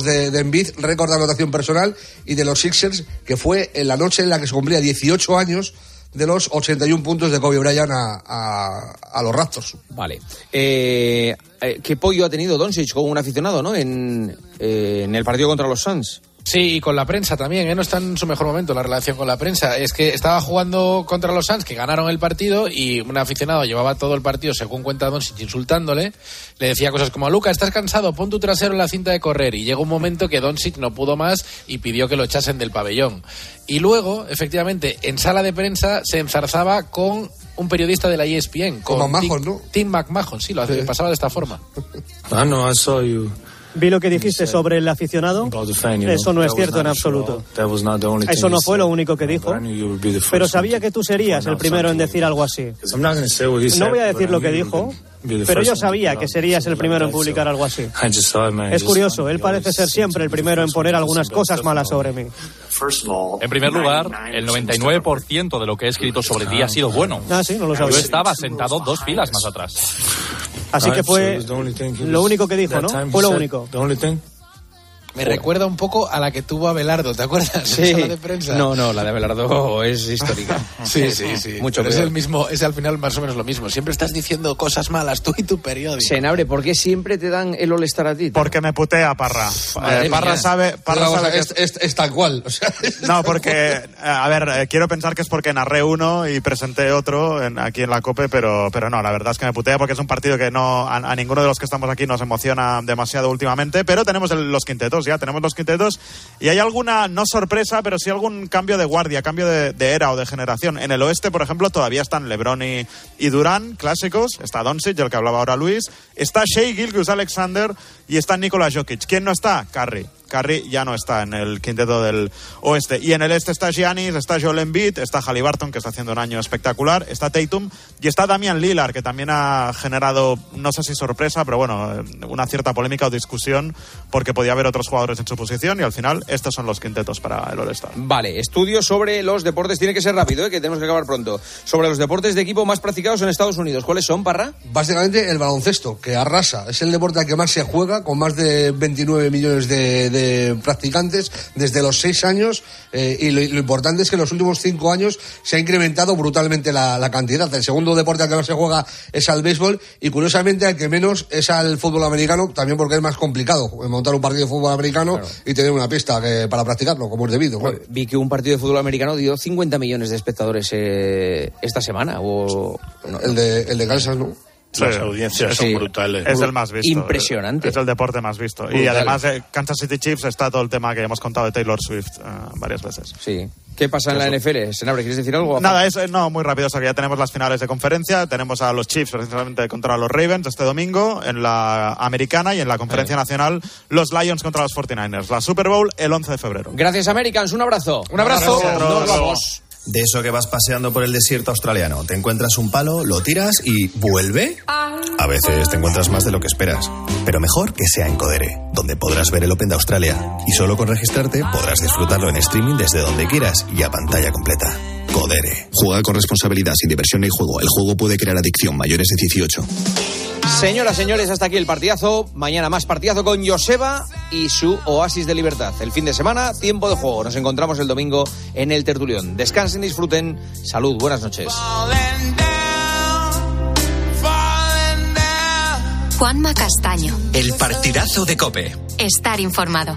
de, de récord de anotación personal, y de los Sixers, que fue en la noche en la que se cumplía 18 años de los 81 puntos de Kobe Bryant a los Raptors. Vale. Eh, eh, ¿Qué pollo ha tenido Doncic como un aficionado, no? En, eh, en el partido contra los Suns. Sí, y con la prensa también, ¿eh? no está en su mejor momento la relación con la prensa. Es que estaba jugando contra los Suns, que ganaron el partido, y un aficionado llevaba todo el partido, según cuenta Doncic, insultándole. Le decía cosas como, Luca, estás cansado, pon tu trasero en la cinta de correr. Y llegó un momento que Doncic no pudo más y pidió que lo echasen del pabellón. Y luego, efectivamente, en sala de prensa se enzarzaba con un periodista de la ESPN. Con Como McMahon, Tim, ¿no? Tim McMahon, sí, lo hace- pasaba de esta forma. I know I saw you Vi lo que dijiste sobre el aficionado. Eso no es cierto en absoluto. Eso no fue lo único que dijo. Pero first sabía que tú serías el primero en decir algo así. No voy a decir lo que dijo, pero yo sabía que serías el primero en publicar algo así. I just saw it, man. Es curioso, él parece ser siempre el primero en poner algunas cosas malas about sobre mí. En primer lugar, el 99% de lo que he escrito sobre ti ha sido bueno. Ah, sí, no lo Yo sabía. estaba sentado dos filas más atrás. Así que fue lo único que dijo, ¿no? Fue lo único. Me recuerda un poco a la que tuvo Abelardo, ¿te acuerdas? Sala de prensa. No, no, la de Abelardo es histórica. Sí, sí, sí. Mucho Pero es el mismo, es al final más o menos lo mismo. Siempre estás diciendo cosas malas tú y tu periódico. Senabre, ¿por qué siempre te dan el All-Star a ti? Porque me putea Parra. Eh, Parra mía. sabe, Parra sabe que es, es- es tal cual. o sea, No, porque, eh, a ver, eh, quiero pensar que es porque narré uno y presenté otro en- aquí en la COPE, pero, pero no, la verdad es que me putea porque es un partido que no a, a ninguno de los que estamos aquí nos emociona demasiado últimamente, pero tenemos el- los quintetos, ya tenemos los quintetos y hay alguna, no sorpresa, pero sí algún cambio de guardia, cambio de, era o de generación. En el oeste, por ejemplo, todavía están LeBron y, y Durán, clásicos, está Doncic, el que hablaba ahora Luis, está Shea Gilgus Alexander y está Nikola Jokic. ¿Quién no está? Curry. Curry ya no está en el quinteto del oeste. Y en el este está Giannis, está Joel Embiid, está Halliburton, que está haciendo un año espectacular, está Tatum y está Damian Lillard, que también ha generado, no sé si sorpresa, pero bueno, eh, una cierta polémica o discusión, porque podía haber otros jugadores en su posición y al final estos son los quintetos para el All-Star. Vale, estudio sobre los deportes, tiene que ser rápido, ¿eh? que tenemos que acabar pronto. Sobre los deportes de equipo más practicados en Estados Unidos. ¿Cuáles son, Parra? Básicamente el baloncesto, que arrasa. Es el deporte al que más se juega, con más de 29 millones de, de practicantes desde los 6 años. eh, y lo, lo importante es que en los últimos 5 años se ha incrementado brutalmente la, la cantidad. El segundo deporte al que más se juega es al béisbol y curiosamente al que menos es al fútbol americano, también porque es más complicado eh, montar un partido de fútbol americano y tener una pista que- para practicarlo, como es debido. Vi que un partido de fútbol americano dio 50 millones de espectadores eh, esta semana. O... no, El de, el de Kansas, ¿no? Las audiencias Sí. son brutales. Es el más visto. Impresionante. Es el deporte más visto. Y además de Kansas City Chiefs está todo el tema que hemos contado de Taylor Swift eh, varias veces. Sí. ¿Qué pasa en la NFL? Senabre, ¿quieres decir algo? Nada, es, eh, no, muy rápido. O sea, que ya tenemos las finales de conferencia. Tenemos a los Chiefs precisamente contra los Ravens este domingo en la americana y en la conferencia nacional los Lions contra los 49ers. La Super Bowl el 11 de febrero. Gracias, Americans. Un abrazo. Un abrazo. Gracias. Nos vamos. De eso que vas paseando por el desierto australiano, te encuentras un palo, lo tiras y ¿vuelve? A veces te encuentras más de lo que esperas, pero mejor que sea en Codere, donde podrás ver el Open de Australia y solo con registrarte podrás disfrutarlo en streaming desde donde quieras y a pantalla completa. Codere. Juega con responsabilidad, sin diversión ni juego. El juego puede crear adicción mayores de 18. Señoras, señores, hasta aquí el partidazo. Mañana más partidazo con Joseba y su Oasis de Libertad. El fin de semana, tiempo de juego. Nos encontramos el domingo en el Tertulión. Descansen, disfruten. Salud, buenas noches. Juanma Castaño. El partidazo de Cope. Estar informado.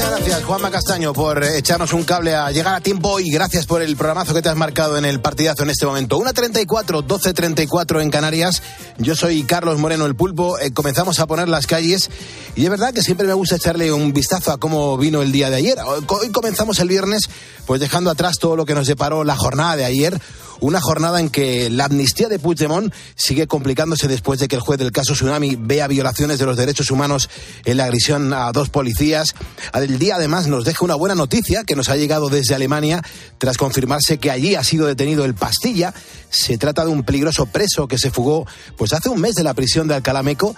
Muchas gracias, Juanma Castaño, por eh, echarnos un cable a llegar a tiempo y gracias por el programazo que te has marcado en el partidazo en este momento. 1.34, 12.34 en Canarias. Yo soy Carlos Moreno, el pulpo. Eh, comenzamos a poner las calles y es verdad que siempre me gusta echarle un vistazo a cómo vino el día de ayer. Hoy comenzamos el viernes, pues dejando atrás todo lo que nos deparó la jornada de ayer. Una jornada en que la amnistía de Puigdemont sigue complicándose después de que el juez del caso Tsunami vea violaciones de los derechos humanos en la agresión a dos policías. El día además nos deja una buena noticia que nos ha llegado desde Alemania tras confirmarse que allí ha sido detenido el Pastilla. Se trata de un peligroso preso que se fugó pues hace un mes de la prisión de Alcalá Meco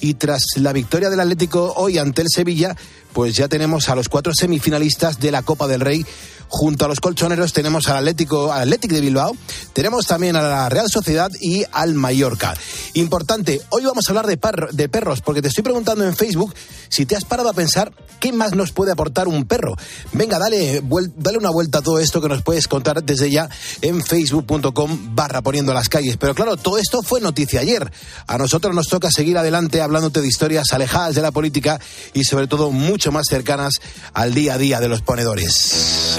Y tras la victoria del Atlético hoy ante el Sevilla, pues ya tenemos a los cuatro semifinalistas de la Copa del Rey. Junto a los colchoneros tenemos al Atlético, al Atlético de Bilbao, tenemos también a la Real Sociedad y al Mallorca. Importante, hoy vamos a hablar de, par- de perros, porque te estoy preguntando en Facebook si te has parado a pensar qué más nos puede aportar un perro. Venga, dale, dale una vuelta a todo esto que nos puedes contar desde ya en facebook.com barra poniendo las calles. Pero claro, todo esto fue noticia ayer. A nosotros nos toca seguir adelante hablándote de historias alejadas de la política y sobre todo mucho más cercanas al día a día de los ponedores.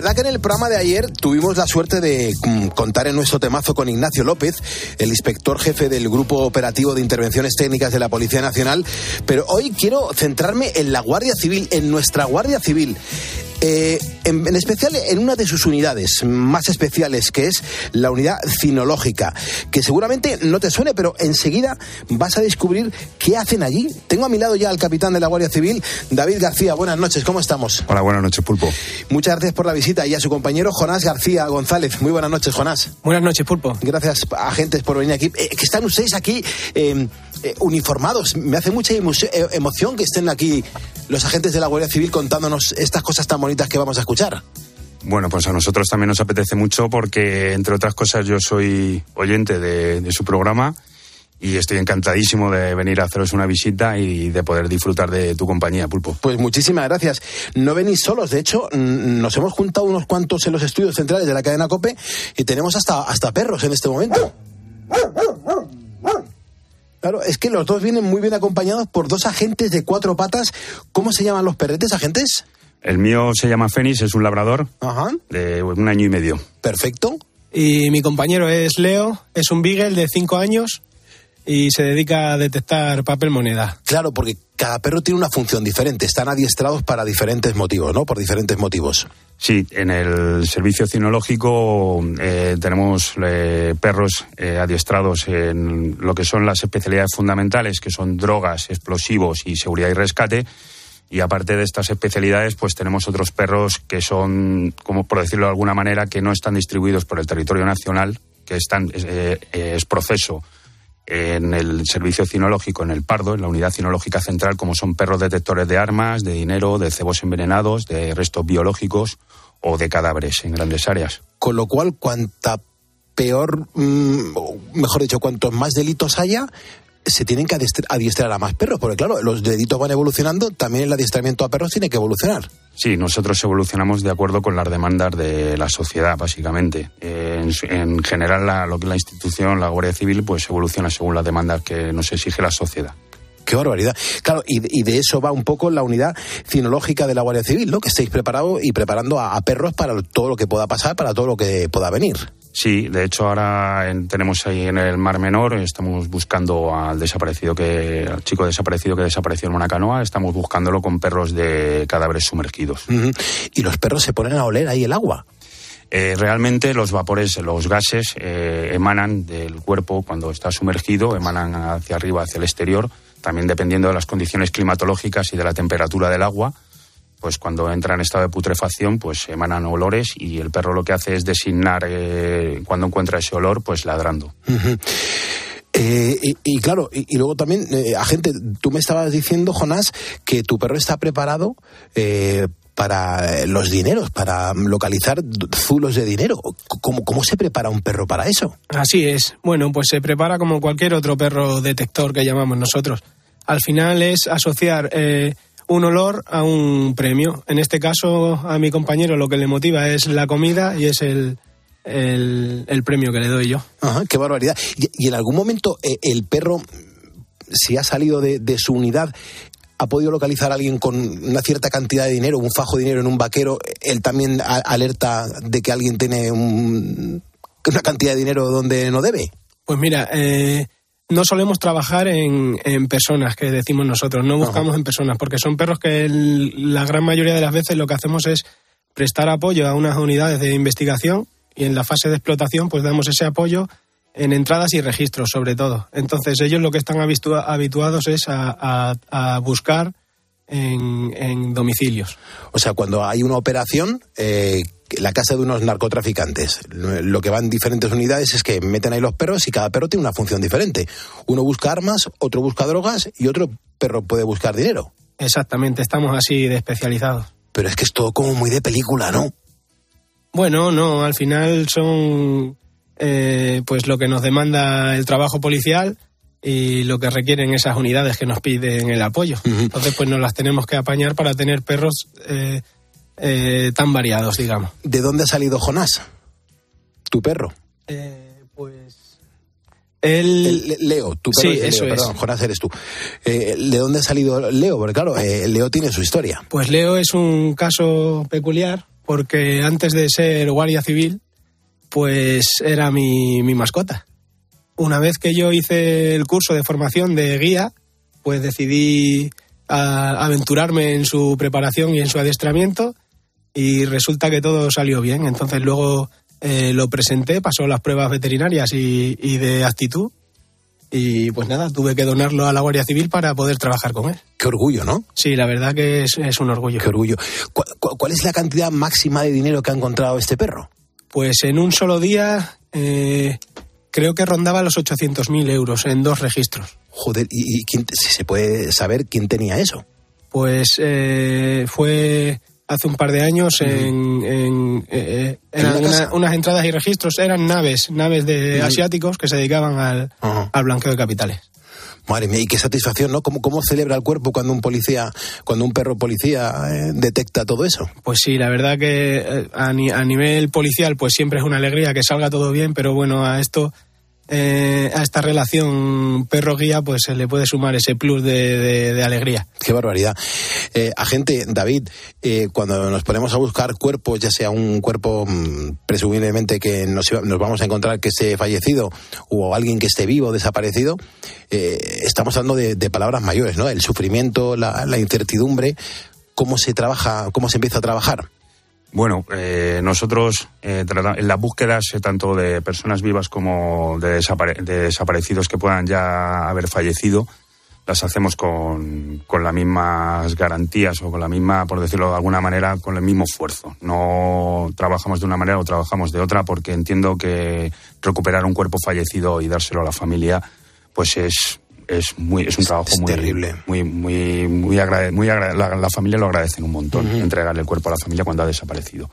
Verdad que en el programa de ayer tuvimos la suerte de mm, contar en nuestro temazo con Ignacio López, el inspector jefe del Grupo Operativo de Intervenciones Técnicas de la Policía Nacional, pero hoy quiero centrarme en la Guardia Civil, en nuestra Guardia Civil. Eh, en, en especial en una de sus unidades más especiales, que es la unidad cinológica, que seguramente no te suene, pero enseguida vas a descubrir qué hacen allí. Tengo a mi lado ya al capitán de la Guardia Civil, David García. Buenas noches, ¿cómo estamos? Hola, buenas noches, Pulpo. Muchas gracias por la visita y a su compañero Jonás García González. Muy buenas noches, Jonás. Buenas noches, Pulpo. Gracias, agentes, por venir aquí. Eh, que están ustedes aquí eh, eh, uniformados. Me hace mucha emo- eh, emoción que estén aquí los agentes de la Guardia Civil contándonos estas cosas tan bonitas que vamos a escuchar. Bueno, pues a nosotros también nos apetece mucho porque, entre otras cosas, yo soy oyente de, de su programa y estoy encantadísimo de venir a haceros una visita y de poder disfrutar de tu compañía, Pulpo. Pues muchísimas gracias. No venís solos, de hecho, nos hemos juntado unos cuantos en los estudios centrales de la cadena COPE y tenemos hasta, hasta perros en este momento. Claro, es que los dos vienen muy bien acompañados por dos agentes de cuatro patas. ¿Cómo se llaman los perretes, agentes? El mío se llama Fénix, es un labrador Ajá. de un año y medio. Perfecto. Y mi compañero es Leo, es un Beagle de 5 años y se dedica a detectar papel moneda. Claro, porque cada perro tiene una función diferente. Están adiestrados para diferentes motivos, ¿no? Por diferentes motivos. Sí, en el servicio cinológico eh, tenemos eh, perros eh, adiestrados en lo que son las especialidades fundamentales, que son drogas, explosivos y seguridad y rescate. Y aparte de estas especialidades, pues tenemos otros perros que son, como por decirlo de alguna manera, que no están distribuidos por el territorio nacional, que están, es proceso en el servicio cinológico, en el Pardo, en la unidad cinológica central, como son perros detectores de armas, de dinero, de cebos envenenados, de restos biológicos o de cadáveres en grandes áreas. Con lo cual, cuanta peor, mm, mejor dicho, cuantos más delitos haya, se tienen que adiestra- adiestrar a más perros, porque claro, los delitos van evolucionando, también el adiestramiento a perros tiene que evolucionar. Sí, nosotros evolucionamos de acuerdo con las demandas de la sociedad, básicamente. Eh, en, general, la- lo que la institución, la Guardia Civil, pues evoluciona según las demandas que nos exige la sociedad. Qué barbaridad. Claro, y, y de eso va un poco la unidad cinológica de la Guardia Civil, ¿no? Que estáis preparados y preparando a, a perros para todo lo que pueda pasar, para todo lo que pueda venir. Sí, de hecho ahora en- tenemos ahí en el Mar Menor, estamos buscando al desaparecido que, al chico desaparecido que desapareció en una canoa, estamos buscándolo con perros de cadáveres sumergidos. Y los perros se ponen a oler ahí el agua. Eh, realmente los vapores, los gases eh, emanan del cuerpo cuando está sumergido, emanan hacia arriba, hacia el exterior, también dependiendo de las condiciones climatológicas y de la temperatura del agua. Pues cuando entra en estado de putrefacción, pues emanan olores y el perro lo que hace es designar eh, cuando encuentra ese olor, pues ladrando. Eh, y, y claro, y, y luego también, eh, agente, tú me estabas diciendo, Jonás, que tu perro está preparado eh, para los dineros, para localizar zulos de dinero. ¿Cómo, ¿Cómo se prepara un perro para eso? Así es. Bueno, pues se prepara como cualquier otro perro detector que llamamos nosotros. Al final es asociar eh, un olor a un premio. En este caso, a mi compañero lo que le motiva es la comida y es el, el, el premio que le doy yo. Ajá, qué barbaridad. Y, y en algún momento eh, el perro, si ha salido de, de su unidad, ha podido localizar a alguien con una cierta cantidad de dinero, un fajo de dinero en un vaquero, él también alerta de que alguien tiene un- una cantidad de dinero donde no debe. Pues mira, eh, no solemos trabajar en, en personas, que decimos nosotros, no buscamos en personas, porque son perros que el- la gran mayoría de las veces lo que hacemos es prestar apoyo a unas unidades de investigación y en la fase de explotación pues damos ese apoyo en entradas y registros, sobre todo. Entonces, ellos lo que están habitua- habituados es a, a- a buscar en, en domicilios. O sea, cuando hay una operación, eh, la casa de unos narcotraficantes, lo que van diferentes unidades es que meten ahí los perros y cada perro tiene una función diferente. Uno busca armas, otro busca drogas y otro perro puede buscar dinero. Exactamente, estamos así de especializados. Pero es que es todo como muy de película, ¿no? Bueno, no, al final son eh, pues lo que nos demanda el trabajo policial y lo que requieren esas unidades que nos piden el apoyo. Entonces, pues nos las tenemos que apañar para tener perros eh, eh, tan variados, digamos. ¿De dónde ha salido Jonás? Tu perro. El... Le- Leo, tu perro Sí, es eso Leo, es. perdón, Jonás eres tú. Eh, ¿De dónde ha salido Leo? Porque claro, eh, Leo tiene su historia. Pues Leo es un caso peculiar porque antes de ser guardia civil, pues era mi, mi mascota. Una vez que yo hice el curso de formación de guía, pues decidí a- aventurarme en su preparación y en su adiestramiento y resulta que todo salió bien. Entonces luego eh, lo presenté, pasó las pruebas veterinarias y, y de actitud y pues nada, tuve que donarlo a la Guardia Civil para poder trabajar con él. Qué orgullo, ¿no? Sí, la verdad que es, es un orgullo. Qué orgullo. ¿Cu- cu- ¿Cuál es la cantidad máxima de dinero que ha encontrado este perro? Pues en un solo día eh, creo que rondaba los 800.000 euros en dos registros. Joder, ¿y, y quién, si se puede saber quién tenía eso? Pues eh, fue hace un par de años en... en, eh, una- unas entradas y registros, eran naves, naves de asiáticos que se dedicaban al, Ajá. al blanqueo de capitales. Madre mía, y qué satisfacción, ¿no? ¿Cómo, cómo celebra el cuerpo cuando un policía, cuando un perro policía eh, detecta todo eso? Pues sí, la verdad que eh, a, ni- a nivel policial pues siempre es una alegría que salga todo bien, pero bueno, a esto, eh, a esta relación perro-guía pues se le puede sumar ese plus de, alegría. Qué barbaridad. Eh, agente David, eh, cuando nos ponemos a buscar cuerpos, ya sea un cuerpo mm, presumiblemente que nos, nos vamos a encontrar que esté fallecido o alguien que esté vivo, desaparecido, eh, estamos hablando de, palabras mayores, ¿no? El sufrimiento, la incertidumbre, cómo se trabaja, cómo se empieza a trabajar. Bueno, eh, nosotros eh, en las búsquedas tanto de personas vivas como de, de desaparecidos que puedan ya haber fallecido, las hacemos con, con las mismas garantías o con la misma, por decirlo de alguna manera, con el mismo esfuerzo. No trabajamos de una manera o trabajamos de otra porque entiendo que recuperar un cuerpo fallecido y dárselo a la familia, pues es es muy es un trabajo es muy terrible. muy muy muy, agrade- muy agrade- la, la familia lo agradecen un montón Ujú. entregarle el cuerpo a la familia cuando ha desaparecido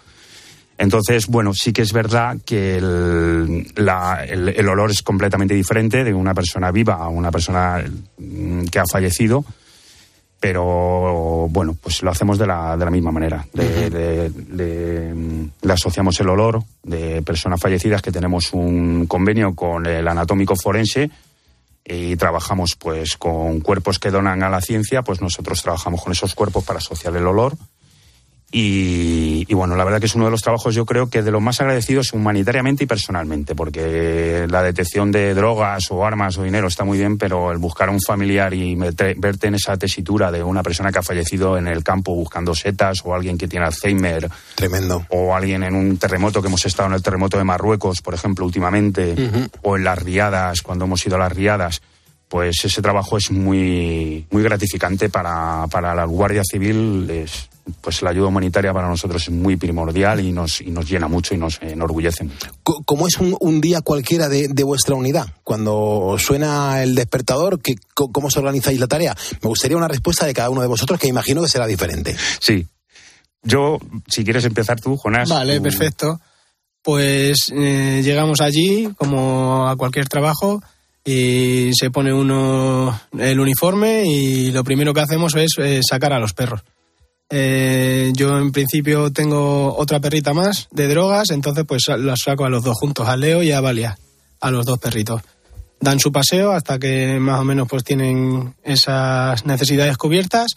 entonces, bueno, sí que es verdad que el, la- el- el olor es completamente diferente de una persona viva a una persona mm, que ha fallecido, pero bueno, pues lo hacemos de la, de la misma manera. De- de- de, le asociamos el olor de personas fallecidas que tenemos un convenio con el anatómico forense y trabajamos pues con cuerpos que donan a la ciencia, pues nosotros trabajamos con esos cuerpos para asociar el olor. Y, y bueno, la verdad que es uno de los trabajos yo creo que de los más agradecidos humanitariamente y personalmente, porque la detección de drogas o armas o dinero está muy bien, pero el buscar a un familiar y mete- verte en esa tesitura de una persona que ha fallecido en el campo buscando setas o alguien que tiene Alzheimer. Tremendo. O alguien en un terremoto, que hemos estado en el terremoto de Marruecos, por ejemplo, últimamente, o en las riadas, cuando hemos ido a las riadas, pues ese trabajo es muy, muy gratificante para, para la Guardia Civil. Es, pues la ayuda humanitaria para nosotros es muy primordial y nos, y nos llena mucho y nos enorgullece ¿Cómo es un, un día cualquiera de, de vuestra unidad? Cuando suena el despertador, ¿qué- co- ¿cómo os organizáis la tarea? Me gustaría una respuesta de cada uno de vosotros que imagino que será diferente. Sí. Yo, si quieres empezar tú, Jonás. Vale, tú- perfecto. Pues eh, llegamos allí, como a cualquier trabajo, y se pone uno el uniforme y lo primero que hacemos es eh, sacar a los perros. Eh, yo en principio tengo otra perrita más de drogas, entonces pues las saco a los dos juntos, a Leo y a Valia, a los dos perritos. Dan su paseo hasta que más o menos pues tienen esas necesidades cubiertas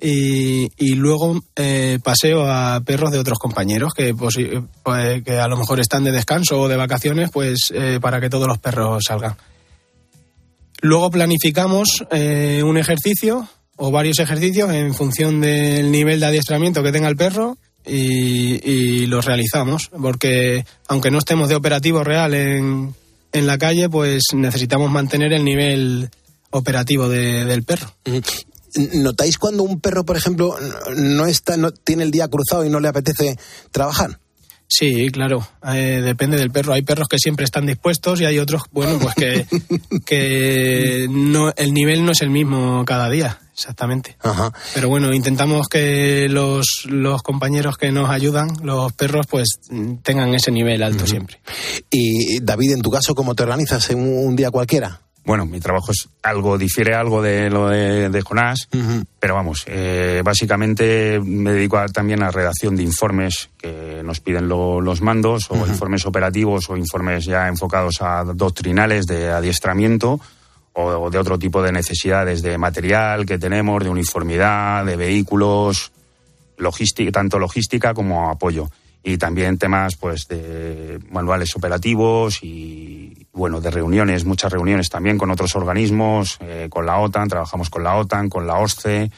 y, luego eh, paseo a perros de otros compañeros que, pues, que a lo mejor están de descanso o de vacaciones, pues eh, para que todos los perros salgan. Luego planificamos eh, un ejercicio o varios ejercicios en función del nivel de adiestramiento que tenga el perro y, los realizamos, porque aunque no estemos de operativo real en, en la calle, pues necesitamos mantener el nivel operativo de- del perro. ¿Notáis cuando un perro, por ejemplo, no está, no tiene el día cruzado y no le apetece trabajar? Sí, claro, eh, depende del perro. Hay perros que siempre están dispuestos y hay otros, bueno, pues que, que no, el nivel no es el mismo cada día, exactamente. Ajá. Pero bueno, intentamos que los, los compañeros que nos ayudan, los perros, pues tengan ese nivel alto siempre. Y David, en tu caso, ¿cómo te organizas en un día cualquiera? Bueno, mi trabajo es algo, difiere algo de lo de, de Jonás, pero vamos, eh, básicamente me dedico a- también a redacción de informes que nos piden lo- los mandos, o informes operativos, o informes ya enfocados a doctrinales de adiestramiento, o, o de otro tipo de necesidades de material que tenemos, de uniformidad, de vehículos, logística, tanto logística como apoyo. Y también temas pues de manuales operativos y bueno, de reuniones, muchas reuniones también con otros organismos, eh, con la OTAN, trabajamos con la OTAN, con la OSCE,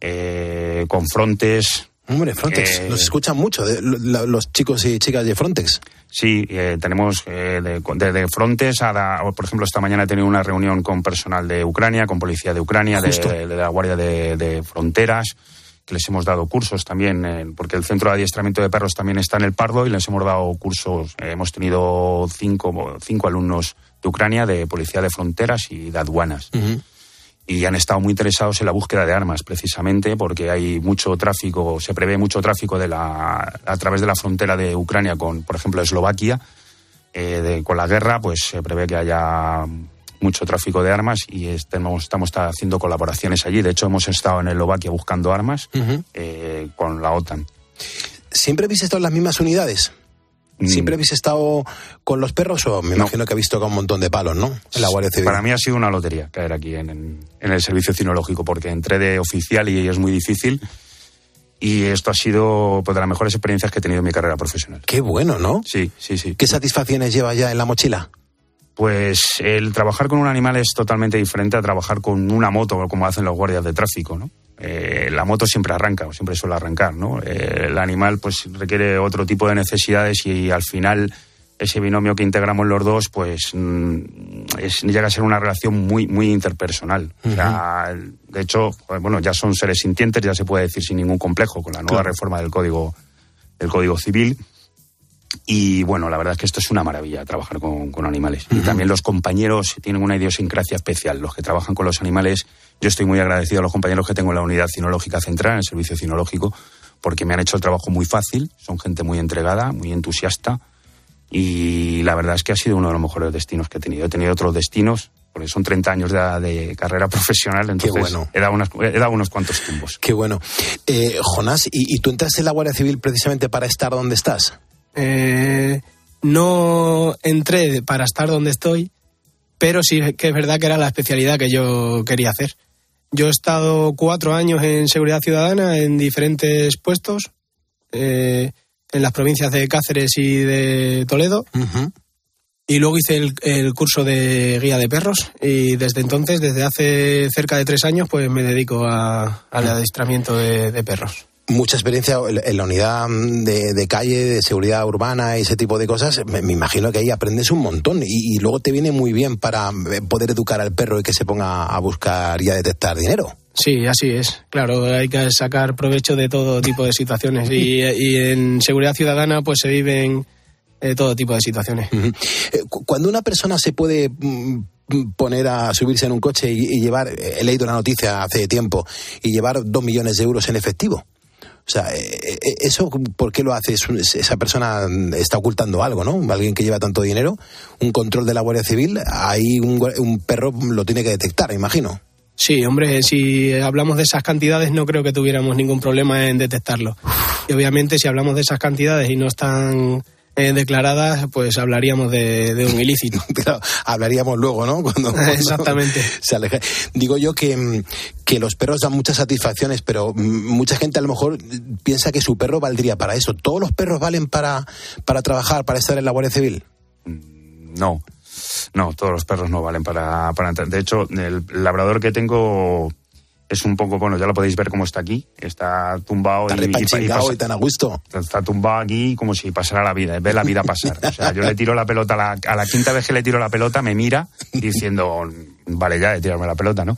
eh, con Frontex. Hombre, Frontex, Eh, nos escuchan mucho de- lo- los chicos y chicas de Frontex. Sí, eh, tenemos eh, de- desde Frontex a, la- por ejemplo, esta mañana he tenido una reunión con personal de Ucrania, con policía de Ucrania, de, de la Guardia de, de Fronteras, que les hemos dado cursos también, eh, porque el centro de adiestramiento de perros también está en el Pardo y les hemos dado cursos. Eh, hemos tenido cinco, cinco alumnos de Ucrania, de policía de fronteras y de aduanas y han estado muy interesados en la búsqueda de armas, precisamente porque hay mucho tráfico, se prevé mucho tráfico de la, a través de la frontera de Ucrania con, por ejemplo, Eslovaquia. Eh, de- con la guerra, pues se prevé que haya mucho tráfico de armas y estamos, estamos haciendo colaboraciones allí. De hecho, hemos estado en Eslovaquia buscando armas eh, con la OTAN. ¿Siempre habéis estado en las mismas unidades? Mm. ¿Siempre habéis estado con los perros o me imagino que habéis tocado un montón de palos, ¿no? En la Guardia Civil. Para mí ha sido una lotería caer aquí en, en- en el servicio cinológico, porque entré de oficial y es muy difícil. Y esto ha sido pues, de las mejores experiencias que he tenido en mi carrera profesional. Qué bueno, ¿no? Sí, sí, sí. ¿Qué satisfacciones lleva ya en la mochila? Pues el trabajar con un animal es totalmente diferente a trabajar con una moto, como hacen los guardias de tráfico, ¿no? Eh, la moto siempre arranca, o siempre suele arrancar, ¿no? Eh, el animal pues requiere otro tipo de necesidades y al final ese binomio que integramos los dos pues mm, es- llega a ser una relación muy muy interpersonal. O sea, de hecho, pues, bueno, ya son seres sintientes, ya se puede decir sin ningún complejo con la nueva Claro. reforma del código del código civil. Y bueno, la verdad es que esto es una maravilla, trabajar con, con animales. Y también los compañeros tienen una idiosincrasia especial. Los que trabajan con los animales, yo estoy muy agradecido a los compañeros que tengo en la unidad cinológica central, en el servicio cinológico, porque me han hecho el trabajo muy fácil, son gente muy entregada, muy entusiasta. Y la verdad es que ha sido uno de los mejores destinos que he tenido. He tenido otros destinos, porque son 30 años de, de carrera profesional, entonces bueno. he, dado unas- he dado unos cuantos tumbos. Qué bueno. Eh, Jonás, ¿y, y tú entraste en la Guardia Civil precisamente para estar donde estás? Eh, no entré para estar donde estoy, pero sí que es verdad que era la especialidad que yo quería hacer. Yo he estado cuatro años en seguridad ciudadana en diferentes puestos, eh, en las provincias de Cáceres y de Toledo, y luego hice el, el curso de guía de perros y desde entonces, desde hace cerca de tres años, pues me dedico a- al adiestramiento de- de perros. Mucha experiencia en la unidad mm, de, de calle, de seguridad urbana y ese tipo de cosas. Me, me imagino que ahí aprendes un montón y, y luego te viene muy bien para eh, poder educar al perro y que se ponga a buscar y a detectar dinero. Sí, así es. Claro, hay que sacar provecho de todo tipo de situaciones y, y en seguridad ciudadana pues se viven eh, todo tipo de situaciones. Eh, cu- Cuando una persona se puede mm, mm, poner a subirse en un coche y, y llevar, he leído una noticia hace tiempo, y llevar dos millones de euros en efectivo. O sea, eh, eh, ¿eso por qué lo hace? Esa persona está ocultando algo, ¿no? Alguien que lleva tanto dinero, un control de la Guardia Civil, ahí un, un perro lo tiene que detectar, imagino. Sí, hombre, si hablamos de esas cantidades no creo que tuviéramos ningún problema en detectarlo. Y obviamente si hablamos de esas cantidades y no están eh, declaradas, pues hablaríamos de, de un ilícito. Claro, hablaríamos luego, ¿no? Cuando, cuando Exactamente. se aleje. Digo yo que, mm, que los perros dan muchas satisfacciones, pero mm, mucha gente a lo mejor mm, piensa que su perro valdría para eso. ¿Todos los perros valen para, para trabajar, para estar en la Guardia Civil? No, no, todos los perros no valen para, para entrar. De hecho, el labrador que tengo es un poco, bueno, ya lo podéis ver cómo está aquí. Está tumbado Está y, y, pasa- y tan a gusto. Está tumbado aquí como si pasara la vida, ve la vida pasar. O sea, yo le tiro la pelota, a la, a la quinta vez que le tiro la pelota me mira diciendo, vale ya de tirarme la pelota, ¿no?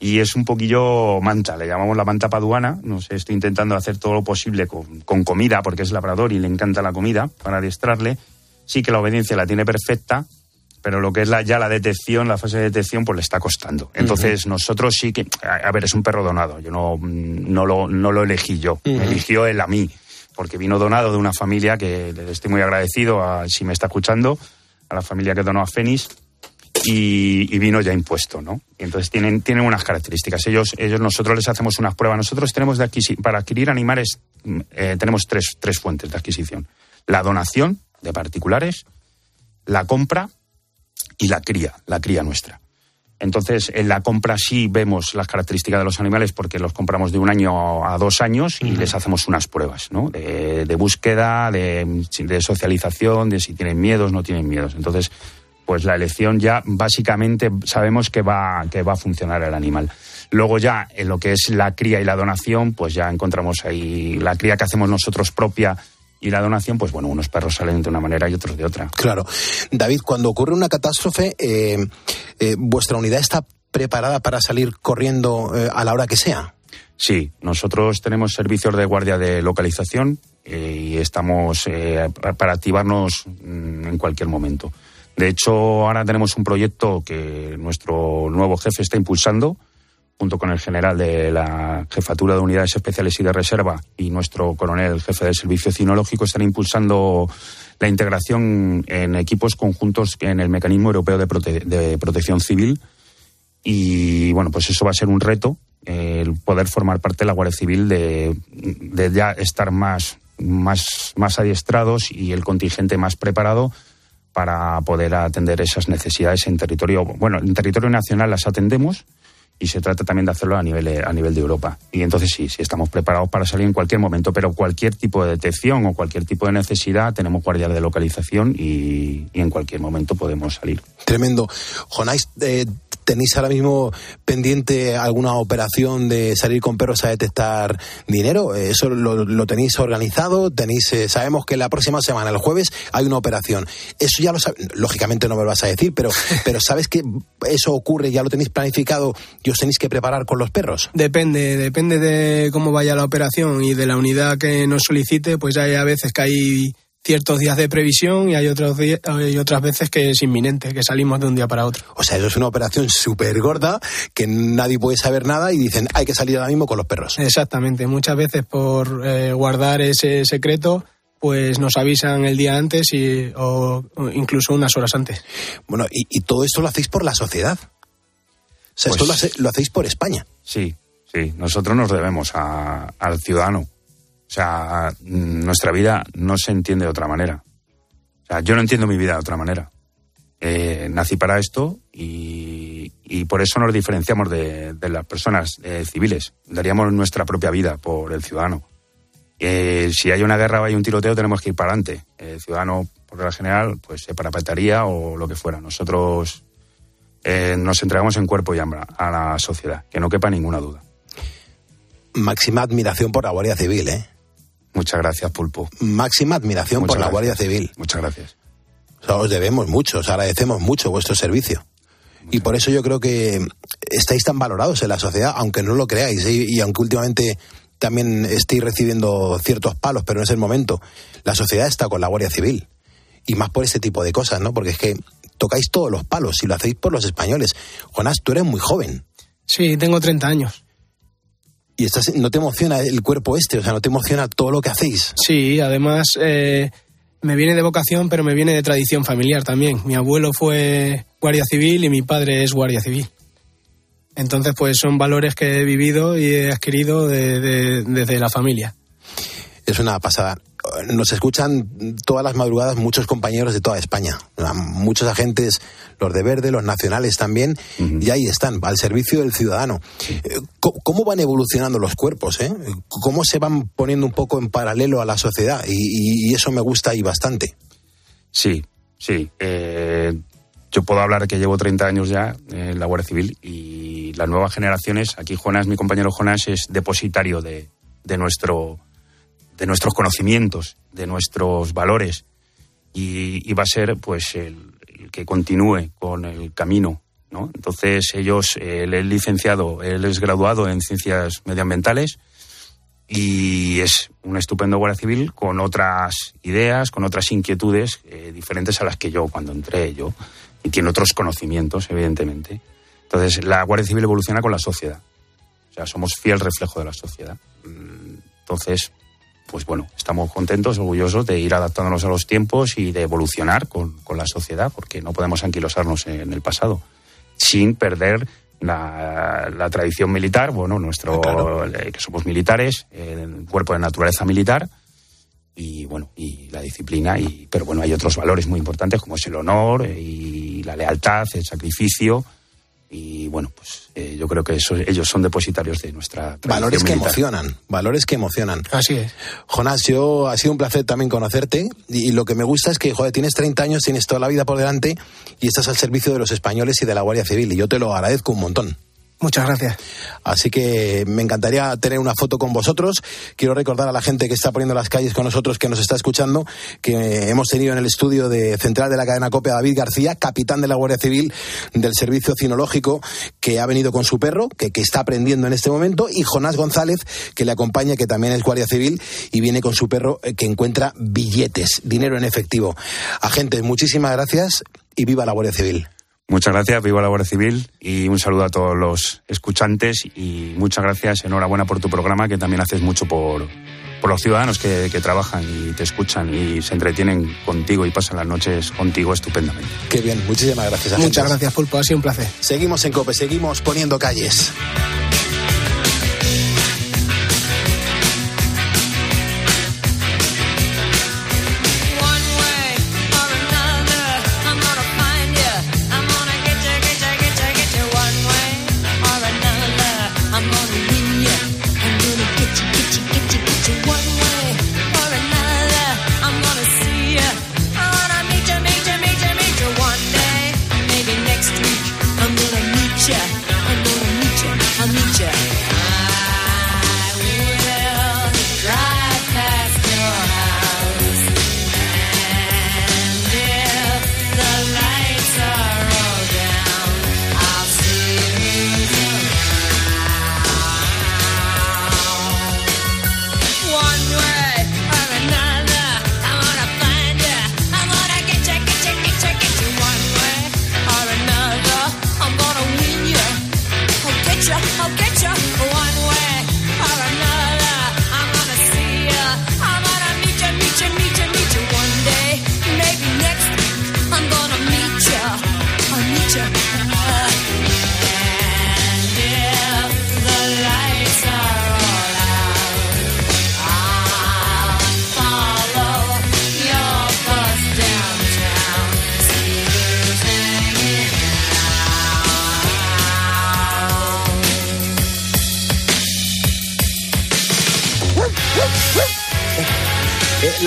Y es un poquillo manta, le llamamos la manta paduana, no sé, estoy intentando hacer todo lo posible con, con comida, porque es labrador y le encanta la comida, para adiestrarle. Sí que la obediencia la tiene perfecta, pero lo que es la, ya la detección, la fase de detección, pues le está costando. Entonces, nosotros sí que, a, a ver, es un perro donado, yo no, no, lo, no lo elegí yo, me eligió él a mí, porque vino donado de una familia que le estoy muy agradecido, a, si me está escuchando, a la familia que donó a Fénix, y, y vino ya impuesto, ¿no? Y entonces tienen, tienen unas características. Ellos, ellos, nosotros les hacemos unas pruebas. Nosotros tenemos de adquisi- para adquirir animales, mm, eh, tenemos tres, tres fuentes de adquisición. La donación de particulares, la compra y la cría, la cría nuestra. Entonces, en la compra sí vemos las características de los animales porque los compramos de un año a dos años y les hacemos unas pruebas, ¿no? De, de búsqueda, de, de socialización, de si tienen miedos, no tienen miedos. Entonces, pues la elección ya básicamente sabemos que va, que va a funcionar el animal. Luego ya en lo que es la cría y la donación, pues ya encontramos ahí la cría que hacemos nosotros propia y la donación, pues bueno, unos perros salen de una manera y otros de otra. Claro. David, cuando ocurre una catástrofe, eh, eh, ¿vuestra unidad está preparada para salir corriendo eh, a la hora que sea? Sí, nosotros tenemos servicios de guardia de localización eh, y estamos pa- para activarnos mm, en cualquier momento. De hecho, ahora tenemos un proyecto que nuestro nuevo jefe está impulsando, junto con el general de la Jefatura de Unidades Especiales y de Reserva y nuestro coronel jefe del Servicio Cinológico, están impulsando la integración en equipos conjuntos en el Mecanismo Europeo de, Prote- de Protección Civil. Y bueno, pues eso va a ser un reto, el poder formar parte de la Guardia Civil, de, de ya estar más, más, más adiestrados y el contingente más preparado para poder atender esas necesidades en territorio, bueno, en territorio nacional las atendemos y se trata también de hacerlo a nivel, eh, a nivel de Europa. Y entonces sí, sí estamos preparados para salir en cualquier momento, pero cualquier tipo de detección o cualquier tipo de necesidad tenemos guardia de localización y, y en cualquier momento podemos salir. Tremendo. Jonás, eh, ¿tenéis ahora mismo pendiente alguna operación de salir con perros a detectar dinero? Eh, ¿Eso lo, lo tenéis organizado? tenéis eh, Sabemos que la próxima semana, el jueves, hay una operación. Eso ya lo sabes, lógicamente no me lo vas a decir, pero, pero ¿sabes que eso ocurre? ¿Ya lo tenéis planificado y os tenéis que preparar con los perros? Depende, depende de cómo vaya la operación y de la unidad que nos solicite, pues hay a veces que hay ciertos días de previsión y hay, otros días, hay otras veces que es inminente, que salimos de un día para otro. O sea, eso es una operación súper gorda que nadie puede saber nada y dicen, hay que salir ahora mismo con los perros. Exactamente, muchas veces por eh, guardar ese secreto, pues nos avisan el día antes y, o, o incluso unas horas antes. Bueno, y, y todo esto lo hacéis por la sociedad. O sea, esto Pues- lo, hace- lo hacéis por España. Sí, sí, nosotros nos debemos a- al ciudadano. O sea, nuestra vida no se entiende de otra manera. O sea, yo no entiendo mi vida de otra manera. Eh, nací para esto y, y por eso nos diferenciamos de, de las personas eh, civiles. Daríamos nuestra propia vida por el ciudadano. Eh, si hay una guerra o hay un tiroteo, tenemos que ir para adelante. El ciudadano, por regla general, pues se parapetaría o lo que fuera. Nosotros nos entregamos en cuerpo y alma a la sociedad, que no quepa ninguna duda. Máxima admiración por la Guardia Civil, ¿eh? Muchas gracias, Pulpo. Máxima admiración Muchas por la. Guardia Civil. Muchas gracias. O sea, os debemos mucho, os agradecemos mucho vuestro servicio. Y por eso yo creo que estáis tan valorados en la sociedad, aunque no lo creáis, ¿eh? y aunque últimamente también estéis recibiendo ciertos palos, pero no es el momento. La sociedad está con la Guardia Civil. Y más por este tipo de cosas, ¿no? Porque es que tocáis todos los palos y lo hacéis por los españoles. Jonás, tú eres muy joven. Sí, tengo 30 años. Y estás, no te emociona el cuerpo este, o sea, no te emociona todo lo que hacéis. Sí, además eh, me viene de vocación, pero me viene de tradición familiar también. Mi abuelo fue guardia civil y mi padre es guardia civil. Entonces, pues son valores que he vivido y he adquirido de- de- desde la familia. Es una pasada. Nos escuchan todas las madrugadas muchos compañeros de toda España, muchos agentes, los de verde, los nacionales también, y ahí están, al servicio del ciudadano. Eh, ¿Cómo, van evolucionando los cuerpos? eh? ¿Cómo se van poniendo un poco en paralelo a la sociedad? Y, eso me gusta ahí bastante. Sí, sí. eh, yo puedo hablar que llevo 30 años ya en la Guardia Civil y y las nuevas generaciones, aquí Jonas, mi compañero Jonas, es depositario de, de nuestro de nuestros conocimientos, de nuestros valores y, va a ser pues el, que continúe con el camino ¿no? Entonces ellos, él es licenciado, él es graduado en ciencias medioambientales y es un estupendo guardia civil con otras ideas, con otras inquietudes eh, diferentes a las que yo cuando entré yo y tiene otros conocimientos, evidentemente. Entonces la Guardia Civil evoluciona con la sociedad. O sea, somos fiel reflejo de la sociedad. Mm, Entonces, pues bueno, estamos contentos, orgullosos de ir adaptándonos a los tiempos y de evolucionar con, con la sociedad, porque no podemos anquilosarnos en el pasado. Sin perder la, la tradición militar, bueno, nuestro, eh, que somos militares, eh, el cuerpo de naturaleza militar, y bueno, y la disciplina, y, pero bueno, hay otros valores muy importantes como es el honor eh, y la lealtad, el sacrificio, y bueno, pues eh, yo creo que eso, ellos son depositarios de nuestra tradición Valores que militar. emocionan, valores que emocionan. Así es. Jonás, yo ha sido un placer también conocerte y, y lo que me gusta es que, joder, tienes 30 años, tienes toda la vida por delante y estás al servicio de los españoles y de la Guardia Civil y yo te lo agradezco un montón. Muchas gracias. Así que me encantaría tener una foto con vosotros. Quiero recordar a la gente que está poniendo las calles con nosotros, que nos está escuchando, que hemos tenido en el estudio de central de la cadena COPE a David García, capitán de la Guardia Civil del Servicio Cinológico, que ha venido con su perro, que, que está aprendiendo en este momento, y Jonás González, que le acompaña, que también es Guardia Civil, y viene con su perro, eh, que encuentra billetes, dinero en efectivo. Agentes, muchísimas gracias y viva la Guardia Civil. Muchas gracias, viva la Guardia Civil y un saludo a todos los escuchantes y muchas gracias, enhorabuena por tu programa que también haces mucho por, por los ciudadanos que, que trabajan y te escuchan y se entretienen contigo y pasan las noches contigo estupendamente. Qué bien, muchísimas gracias. Muchas gracias, Pulpo. Ha sido un placer. Seguimos en COPE, seguimos poniendo calles.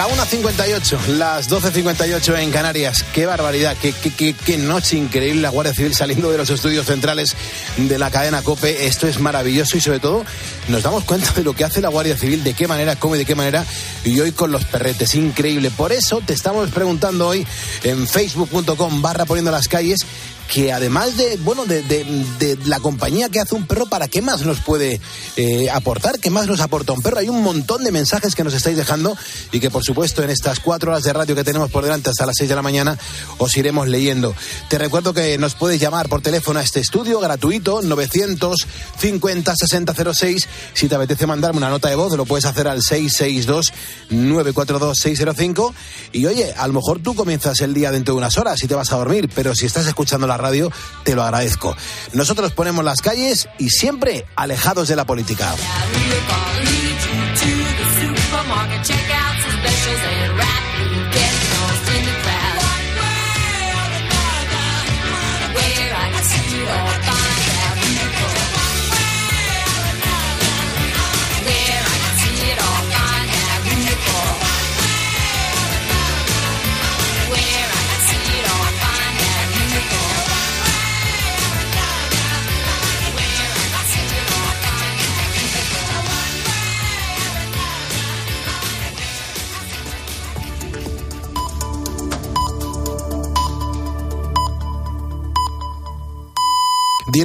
La 1.58, las 12.58 en Canarias. Qué barbaridad, qué, qué, qué- noche increíble la Guardia Civil saliendo de los estudios centrales de la cadena COPE. Esto es maravilloso y sobre todo nos damos cuenta de lo que hace la Guardia Civil, de qué manera, cómo y de qué manera. Y hoy con los perretes, increíble. Por eso te estamos preguntando hoy en facebook.com barra poniendo las calles que además de bueno de, de- la compañía que hace un perro, ¿para qué más nos puede eh, aportar? ¿Qué más nos aporta un perro? Hay un montón de mensajes que nos estáis dejando y que por supuesto en estas cuatro horas de radio que tenemos por delante hasta las seis de la mañana os iremos leyendo. Te recuerdo que nos puedes llamar por teléfono a este estudio gratuito 950 6006. Si te apetece mandarme una nota de voz lo puedes hacer al 662 942 605 y oye, a lo mejor tú comienzas el día dentro de unas horas y te vas a dormir, pero si estás escuchando la radio, te lo agradezco. Nosotros ponemos las calles y siempre alejados de la política.